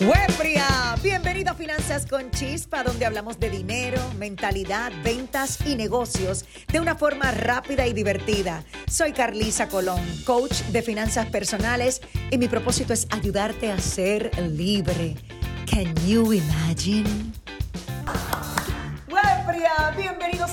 Webria, bienvenido a Finanzas con Chispa, donde hablamos de dinero, mentalidad, ventas y negocios de una forma rápida y divertida. Soy Carlisa Colón, coach de finanzas personales, y mi propósito es ayudarte a ser libre. Can you imagine?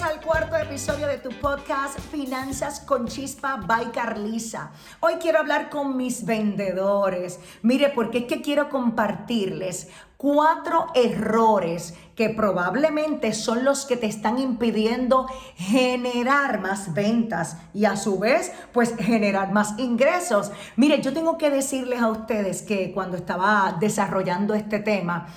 Al cuarto episodio de tu podcast Finanzas con Chispa by Carlisa. Hoy quiero hablar con mis vendedores. Mire, porque es que quiero compartirles cuatro errores que probablemente son los que te están impidiendo generar más ventas y a su vez pues generar más ingresos. Mire, yo tengo que decirles a ustedes que cuando estaba desarrollando este tema,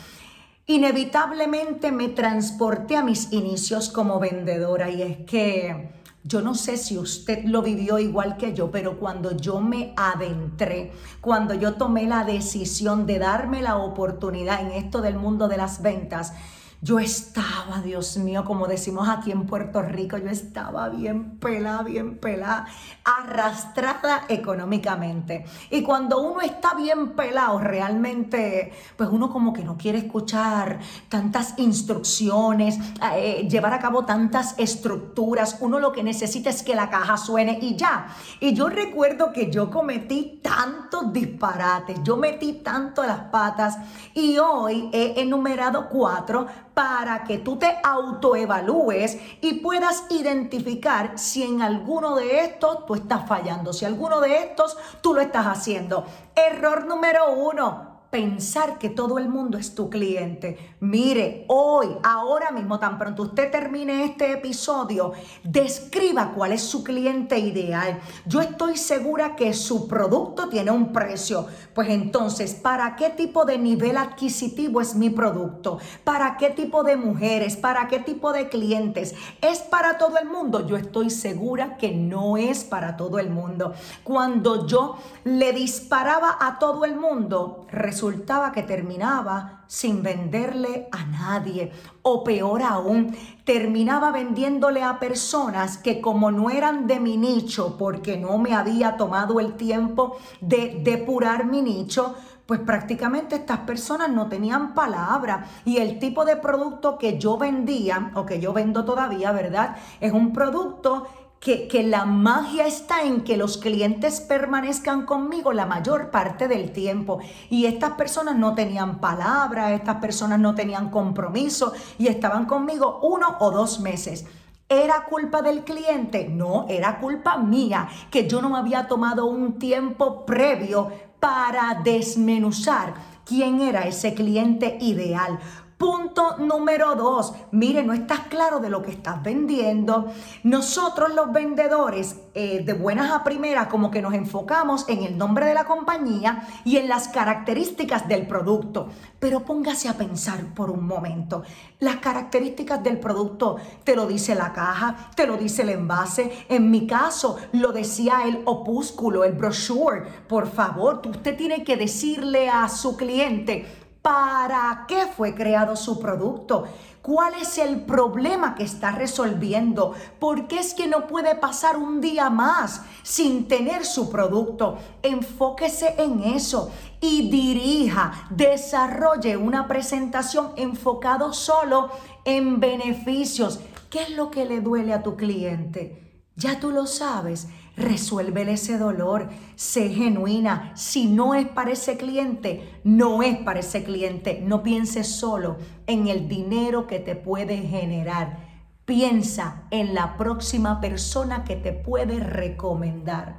inevitablemente me transporté a mis inicios como vendedora y es que yo no sé si usted lo vivió igual que yo, pero cuando yo me adentré, cuando yo tomé la decisión de darme la oportunidad en esto del mundo de las ventas, yo estaba, Dios mío, como decimos aquí en Puerto Rico, yo estaba bien pelada, bien pelada, arrastrada económicamente. Y cuando uno está bien pelado, realmente, pues uno como que no quiere escuchar tantas instrucciones, eh, llevar a cabo tantas estructuras. Uno lo que necesita es que la caja suene y ya. Y yo recuerdo que yo cometí tantos disparates, yo metí tanto las patas y hoy he enumerado cuatro para que tú te autoevalúes y puedas identificar si en alguno de estos tú estás fallando, si alguno de estos tú lo estás haciendo. Error número uno, pensar que todo el mundo es tu cliente. Mire, hoy, ahora mismo, tan pronto usted termine este episodio, describa cuál es su cliente ideal. Yo estoy segura que su producto tiene un precio. Pues entonces, ¿para qué tipo de nivel adquisitivo es mi producto? ¿Para qué tipo de mujeres? ¿Para qué tipo de clientes? ¿Es para todo el mundo? Yo estoy segura que no es para todo el mundo. Cuando yo le disparaba a todo el mundo, resultaba que terminaba sin venderle a nadie. O peor aún, terminaba vendiéndole a personas que como no eran de mi nicho, porque no me había tomado el tiempo de depurar mi nicho, pues prácticamente estas personas no tenían palabra y el tipo de producto que yo vendía o que yo vendo todavía, ¿verdad? Es un producto que, la magia está en que los clientes permanezcan conmigo la mayor parte del tiempo. Y estas personas no tenían palabra, estas personas no tenían compromiso y estaban conmigo uno o dos meses. ¿Era culpa del cliente? No, era culpa mía, que yo no me había tomado un tiempo previo para desmenuzar quién era ese cliente ideal. Punto número dos, mire, no estás claro de lo que estás vendiendo. Nosotros los vendedores, eh, de buenas a primeras, como que nos enfocamos en el nombre de la compañía y en las características del producto. Pero póngase a pensar por un momento. Las características del producto te lo dice la caja, te lo dice el envase. En mi caso, lo decía el opúsculo, el brochure. Por favor, usted tiene que decirle a su cliente, ¿Para qué fue creado su producto? ¿Cuál es el problema que está resolviendo? ¿Por qué es que no puede pasar un día más sin tener su producto? Enfóquese en eso y dirija, desarrolle una presentación enfocado solo en beneficios. ¿Qué es lo que le duele a tu cliente? Ya tú lo sabes. Resuelve ese dolor, sé genuina. Si no es para ese cliente, no es para ese cliente. No pienses solo en el dinero que te puede generar. Piensa en la próxima persona que te puede recomendar.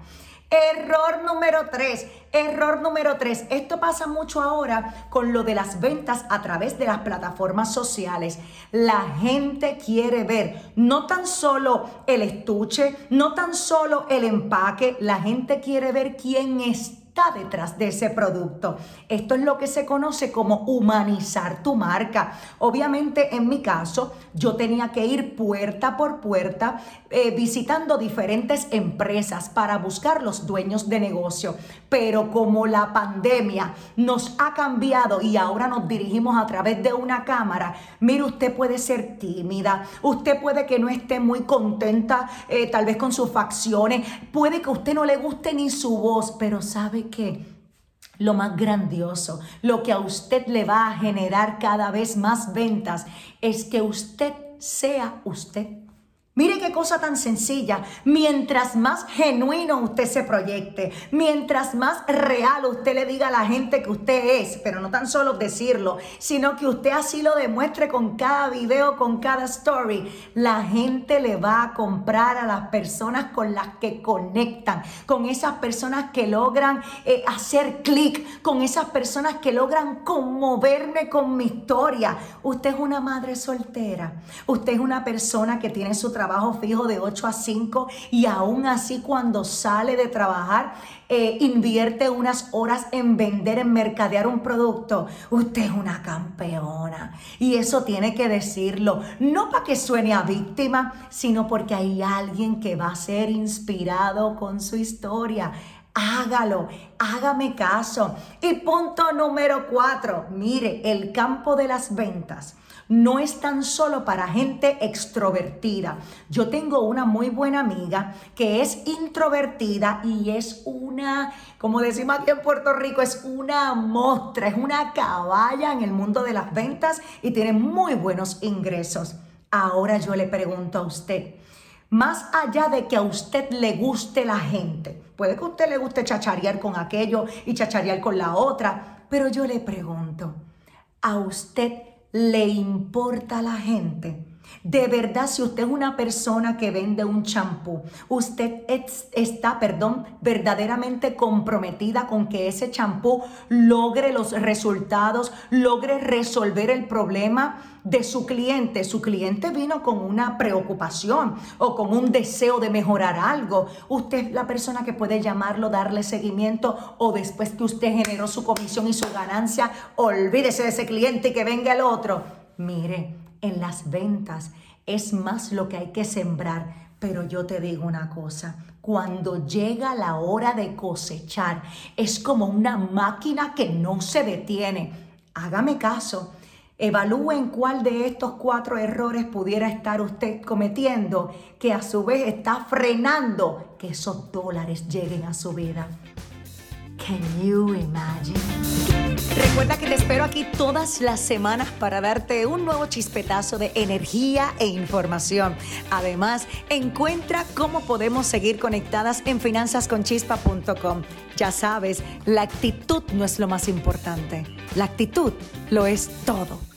Error número tres, error número tres. Esto pasa mucho ahora con lo de las ventas a través de las plataformas sociales. La gente quiere ver no tan solo el estuche, no tan solo el empaque, la gente quiere ver quién es está detrás de ese producto. Esto es lo que se conoce como humanizar tu marca. Obviamente en mi caso yo tenía que ir puerta por puerta eh, visitando diferentes empresas para buscar los dueños de negocio. Pero como la pandemia nos ha cambiado y ahora nos dirigimos a través de una cámara, mire, usted puede ser tímida, usted puede que no esté muy contenta eh, tal vez con sus facciones, puede que usted no le guste ni su voz, pero sabe que lo más grandioso, lo que a usted le va a generar cada vez más ventas, es que usted sea usted. Mire qué cosa tan sencilla. Mientras más genuino usted se proyecte, mientras más real usted le diga a la gente que usted es, pero no tan solo decirlo, sino que usted así lo demuestre con cada video, con cada story, la gente le va a comprar a las personas con las que conectan, con esas personas que logran eh, hacer clic, con esas personas que logran conmoverme con mi historia. Usted es una madre soltera, usted es una persona que tiene su trabajo trabajo fijo de 8 a 5 y aún así cuando sale de trabajar eh, invierte unas horas en vender, en mercadear un producto. Usted es una campeona y eso tiene que decirlo, no para que suene a víctima, sino porque hay alguien que va a ser inspirado con su historia. Hágalo, hágame caso. Y punto número cuatro, mire, el campo de las ventas no es tan solo para gente extrovertida. Yo tengo una muy buena amiga que es introvertida y es una, como decimos aquí en Puerto Rico, es una mostra, es una caballa en el mundo de las ventas y tiene muy buenos ingresos. Ahora yo le pregunto a usted, más allá de que a usted le guste la gente, puede que a usted le guste chacharear con aquello y chacharear con la otra, pero yo le pregunto, ¿a usted le importa a la gente. De verdad, si usted es una persona que vende un champú, usted está, perdón, verdaderamente comprometida con que ese champú logre los resultados, logre resolver el problema de su cliente. Su cliente vino con una preocupación o con un deseo de mejorar algo. Usted es la persona que puede llamarlo, darle seguimiento o después que usted generó su comisión y su ganancia, olvídese de ese cliente y que venga el otro. Mire, en las ventas es más lo que hay que sembrar. Pero yo te digo una cosa, cuando llega la hora de cosechar, es como una máquina que no se detiene. Hágame caso. Evalúen cuál de estos cuatro errores pudiera estar usted cometiendo que a su vez está frenando que esos dólares lleguen a su vida. Can you imagine? Recuerda que te espero aquí todas las semanas para darte un nuevo chispetazo de energía e información. Además, encuentra cómo podemos seguir conectadas en finanzasconchispa.com. Ya sabes, la actitud no es lo más importante. La actitud lo es todo.